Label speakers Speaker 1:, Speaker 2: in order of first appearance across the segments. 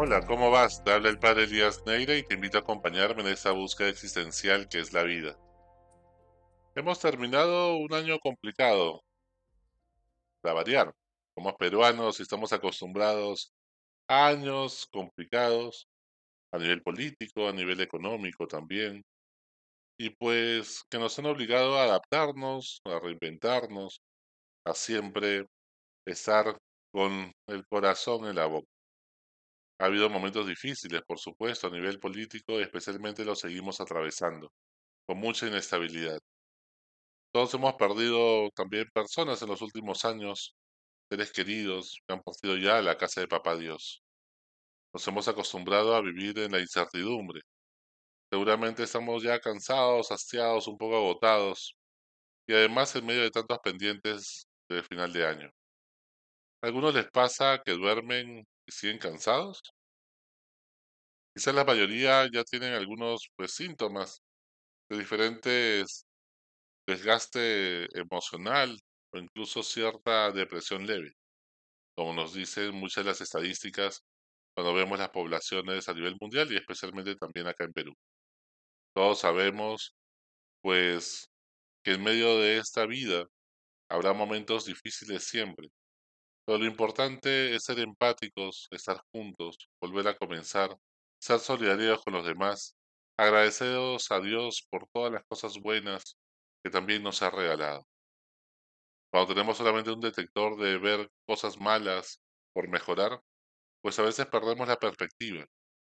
Speaker 1: Hola, ¿cómo vas? Te habla el padre Elías Neira y te invito a acompañarme en esta búsqueda existencial que es la vida. Hemos terminado un año complicado, para variar. Como peruanos estamos acostumbrados a años complicados, a nivel político, a nivel económico también, y pues que nos han obligado a adaptarnos, a reinventarnos, a siempre estar con el corazón en la boca. Ha habido momentos difíciles, por supuesto, a nivel político, especialmente lo seguimos atravesando, con mucha inestabilidad. Todos hemos perdido también personas en los últimos años, seres queridos que han partido ya a la casa de Papá Dios. Nos hemos acostumbrado a vivir en la incertidumbre. Seguramente estamos ya cansados, hastiados, un poco agotados, y además en medio de tantos pendientes de final de año. ¿A algunos les pasa que duermen y siguen cansados? Quizás la mayoría ya tienen algunos pues, síntomas de diferentes desgaste emocional o incluso cierta depresión leve, como nos dicen muchas de las estadísticas cuando vemos las poblaciones a nivel mundial y especialmente también acá en Perú. Todos sabemos, pues, que en medio de esta vida habrá momentos difíciles siempre, pero lo importante es ser empáticos, estar juntos, volver a comenzar, ser solidarios con los demás, agradecidos a Dios por todas las cosas buenas que también nos ha regalado. Cuando tenemos solamente un detector de ver cosas malas por mejorar, pues a veces perdemos la perspectiva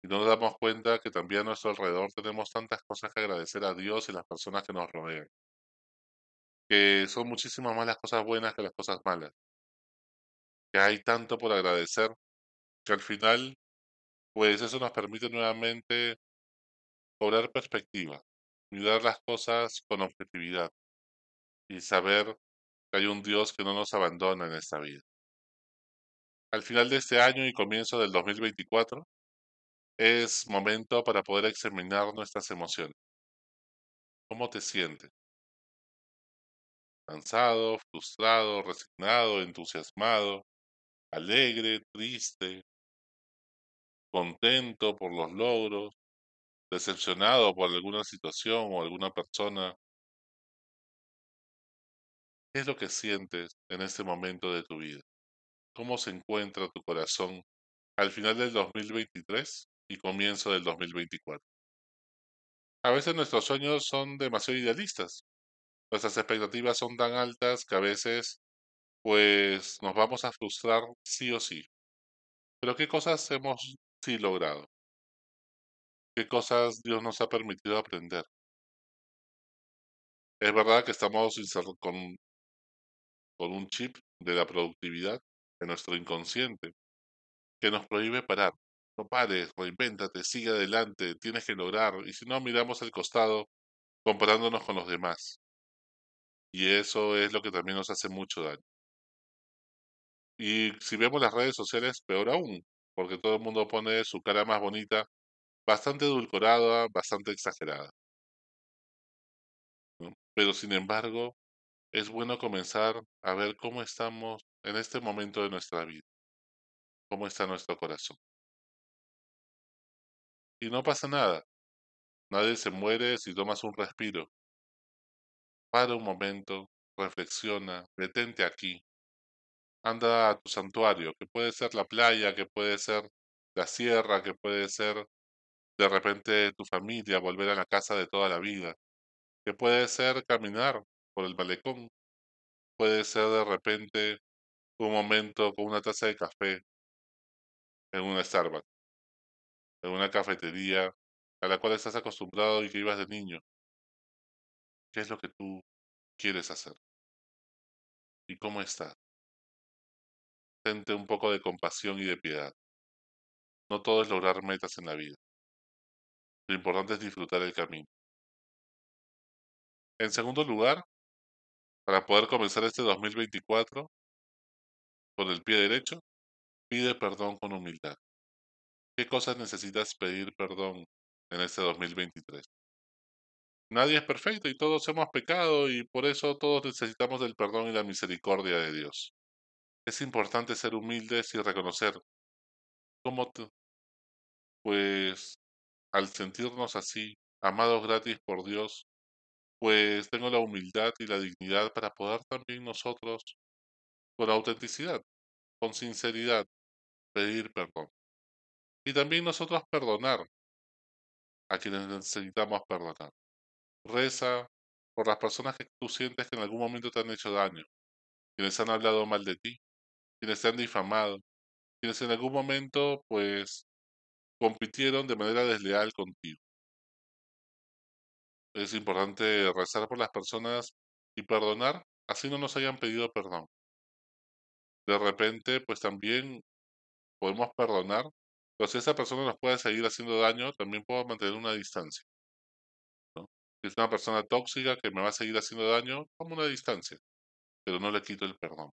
Speaker 1: y no nos damos cuenta que también a nuestro alrededor tenemos tantas cosas que agradecer a Dios y las personas que nos rodean. Que son muchísimas más las cosas buenas que las cosas malas. Que hay tanto por agradecer que al final, pues eso nos permite nuevamente cobrar perspectiva, mirar las cosas con objetividad y saber que hay un Dios que no nos abandona en esta vida. Al final de este año y comienzo del 2024, es momento para poder examinar nuestras emociones. ¿Cómo te sientes? ¿Cansado, frustrado, resignado, entusiasmado, alegre, triste, contento por los logros, decepcionado por alguna situación o alguna persona? ¿Qué es lo que sientes en este momento de tu vida? ¿Cómo se encuentra tu corazón al final del 2023 y comienzo del 2024? A veces nuestros sueños son demasiado idealistas. Nuestras expectativas son tan altas que a veces pues nos vamos a frustrar sí o sí. Pero ¿qué cosas hemos sí logrado? ¿Qué cosas Dios nos ha permitido aprender? Es verdad que estamos con, con un chip de la productividad de nuestro inconsciente que nos prohíbe parar. No pares, reinvéntate, sigue adelante, tienes que lograr. Y si no, miramos al costado comparándonos con los demás. Y eso es lo que también nos hace mucho daño. Y si vemos las redes sociales, peor aún, porque todo el mundo pone su cara más bonita, bastante edulcorada, bastante exagerada. Pero sin embargo, es bueno comenzar a ver cómo estamos en este momento de nuestra vida, cómo está nuestro corazón. Y no pasa nada, nadie se muere si tomas un respiro. Para un momento, reflexiona, detente aquí, anda a tu santuario, que puede ser la playa, que puede ser la sierra, que puede ser de repente tu familia, volver a la casa de toda la vida, que puede ser caminar por el malecón, puede ser de repente un momento con una taza de café en una Starbucks, en una cafetería a la cual estás acostumbrado y que ibas de niño. ¿Qué es lo que tú quieres hacer? ¿Y cómo estás? Un poco de compasión y de piedad. No todo es lograr metas en la vida. Lo importante es disfrutar el camino. En segundo lugar, para poder comenzar este 2024 con el pie derecho, pide perdón con humildad. ¿Qué cosas necesitas pedir perdón en este 2023? Nadie es perfecto y todos hemos pecado y por eso todos necesitamos del perdón y la misericordia de Dios. Es importante ser humildes y reconocer cómo pues al sentirnos así, amados gratis por Dios, pues tengo la humildad y la dignidad para poder también nosotros, con autenticidad, con sinceridad, pedir perdón. Y también nosotros perdonar a quienes necesitamos perdonar. Reza por las personas que tú sientes que en algún momento te han hecho daño, quienes han hablado mal de ti, quienes te han difamado, quienes en algún momento pues compitieron de manera desleal contigo. Es importante rezar por las personas y perdonar, así no nos hayan pedido perdón. De repente, pues también podemos perdonar, pero si esa persona nos puede seguir haciendo daño, también puedo mantener una distancia. Si es una persona tóxica que me va a seguir haciendo daño, como una distancia, pero no le quito el perdón.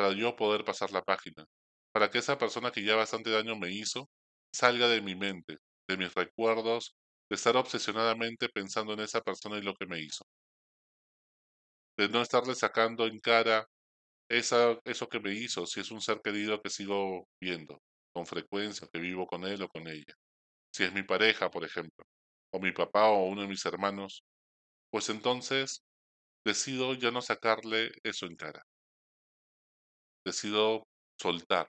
Speaker 1: Para yo poder pasar la página, para que esa persona que ya bastante daño me hizo salga de mi mente, de mis recuerdos, de estar obsesionadamente pensando en esa persona y lo que me hizo. De no estarle sacando en cara esa, eso que me hizo, si es un ser querido que sigo viendo con frecuencia, que vivo con él o con ella. Si es mi pareja, por ejemplo, o mi papá o uno de mis hermanos, pues entonces decido ya no sacarle eso en cara. Decido soltar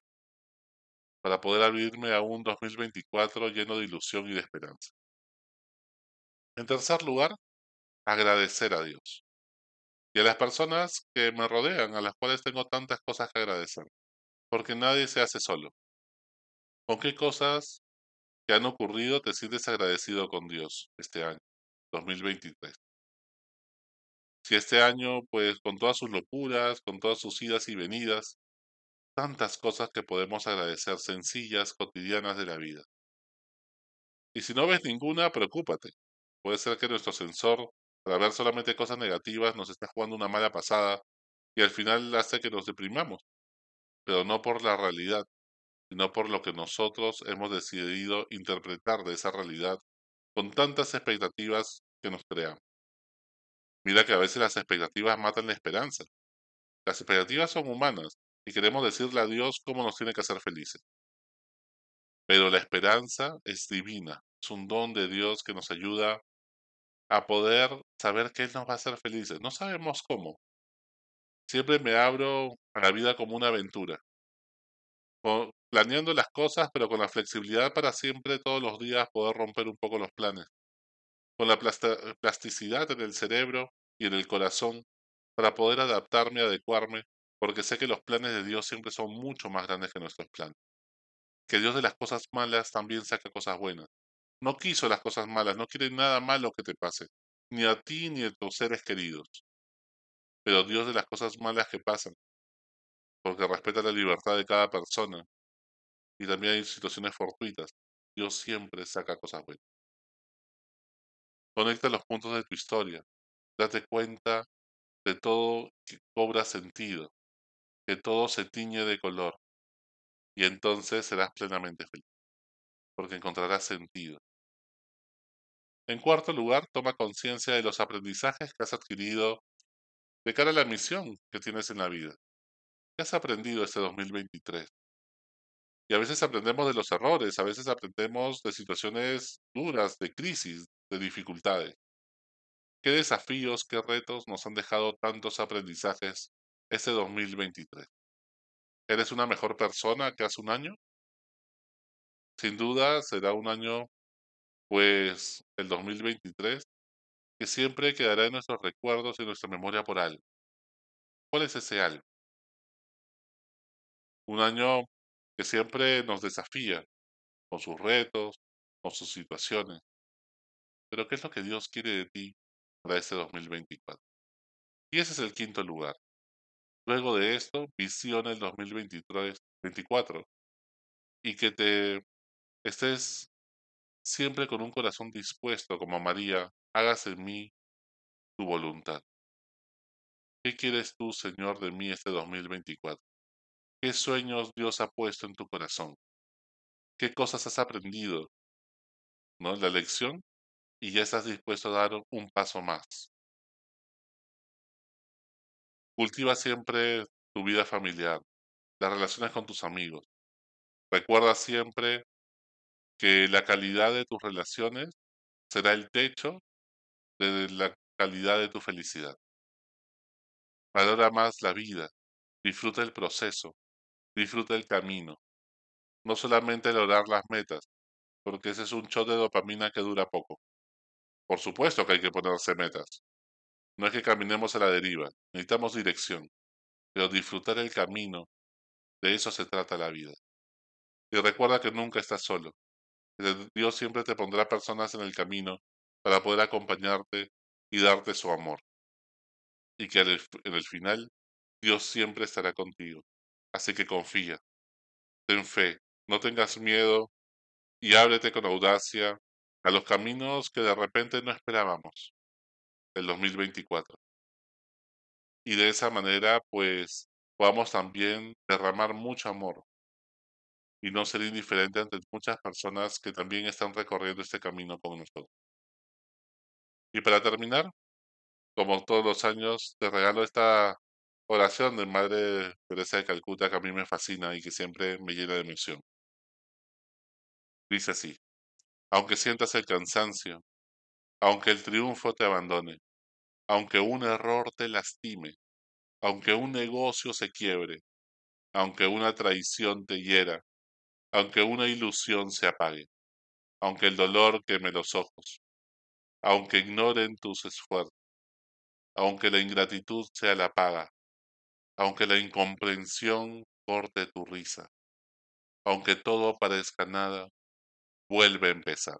Speaker 1: para poder abrirme a un 2024 lleno de ilusión y de esperanza. En tercer lugar, agradecer a Dios y a las personas que me rodean, a las cuales tengo tantas cosas que agradecer, porque nadie se hace solo. ¿Con qué cosas que han ocurrido te sientes agradecido con Dios este año, 2023? Si este año, pues con todas sus locuras, con todas sus idas y venidas, tantas cosas que podemos agradecer sencillas, cotidianas de la vida. Y si no ves ninguna, preocúpate. Puede ser que nuestro sensor, para ver solamente cosas negativas, nos está jugando una mala pasada y al final hace que nos deprimamos. Pero no por la realidad, sino por lo que nosotros hemos decidido interpretar de esa realidad con tantas expectativas que nos creamos. Mira que a veces las expectativas matan la esperanza. Las expectativas son humanas y queremos decirle a Dios cómo nos tiene que hacer felices. Pero la esperanza es divina, es un don de Dios que nos ayuda a poder saber que Él nos va a hacer felices. No sabemos cómo. Siempre me abro a la vida como una aventura, planeando las cosas, pero con la flexibilidad para siempre, todos los días, poder romper un poco los planes. Con la plasticidad en el cerebro y en el corazón para poder adaptarme, adecuarme, porque sé que los planes de Dios siempre son mucho más grandes que nuestros planes. Que Dios de las cosas malas también saca cosas buenas no quiso las cosas malas, no quiere nada malo que te pase, ni a ti ni a tus seres queridos. Pero Dios de las cosas malas que pasan, porque respeta la libertad de cada persona, y también hay situaciones fortuitas, Dios siempre saca cosas buenas. Conecta los puntos de tu historia, date cuenta de todo que cobra sentido, que todo se tiñe de color, y entonces serás plenamente feliz, porque encontrarás sentido. En cuarto lugar, toma conciencia de los aprendizajes que has adquirido de cara a la misión que tienes en la vida. ¿Qué has aprendido este 2023? Y a veces aprendemos de los errores, a veces aprendemos de situaciones duras, de crisis, de dificultades. ¿Qué desafíos, qué retos nos han dejado tantos aprendizajes este 2023? ¿Eres una mejor persona que hace un año? Sin duda será un año pues el 2023, que siempre quedará en nuestros recuerdos y nuestra memoria por algo. ¿Cuál es ese algo? Un año que siempre nos desafía con sus retos, con sus situaciones. Pero ¿qué es lo que Dios quiere de ti para este 2024? Y ese es el quinto lugar. Luego de esto, visiona el 2023, 2024 y que te estés siempre con un corazón dispuesto como María, hágase en mí tu voluntad. ¿Qué quieres tú, Señor, de mí este 2024? ¿Qué sueños Dios ha puesto en tu corazón? ¿Qué cosas has aprendido? ¿No? La lección y ya estás dispuesto a dar un paso más. Cultiva siempre tu vida familiar, las relaciones con tus amigos. Recuerda siempre que la calidad de tus relaciones será el techo de la calidad de tu felicidad. Valora más la vida, disfruta el proceso, disfruta el camino. No solamente lograr las metas, porque ese es un shot de dopamina que dura poco. Por supuesto que hay que ponerse metas. No es que caminemos a la deriva, necesitamos dirección, pero disfrutar el camino, de eso se trata la vida. Y recuerda que nunca estás solo. Dios siempre te pondrá personas en el camino para poder acompañarte y darte su amor. Y que en el final Dios siempre estará contigo. Así que confía, ten fe, no tengas miedo y ábrete con audacia a los caminos que de repente no esperábamos, el 2024. Y de esa manera, pues, podamos también derramar mucho amor y no ser indiferente ante muchas personas que también están recorriendo este camino con nosotros. Y para terminar, como todos los años, te regalo esta oración de Madre Teresa de Calcuta que a mí me fascina y que siempre me llena de emoción. Dice así, aunque sientas el cansancio, aunque el triunfo te abandone, aunque un error te lastime, aunque un negocio se quiebre, aunque una traición te hiera, aunque una ilusión se apague, aunque el dolor queme los ojos, aunque ignoren tus esfuerzos, aunque la ingratitud sea la paga, aunque la incomprensión corte tu risa, aunque todo parezca nada, vuelve a empezar.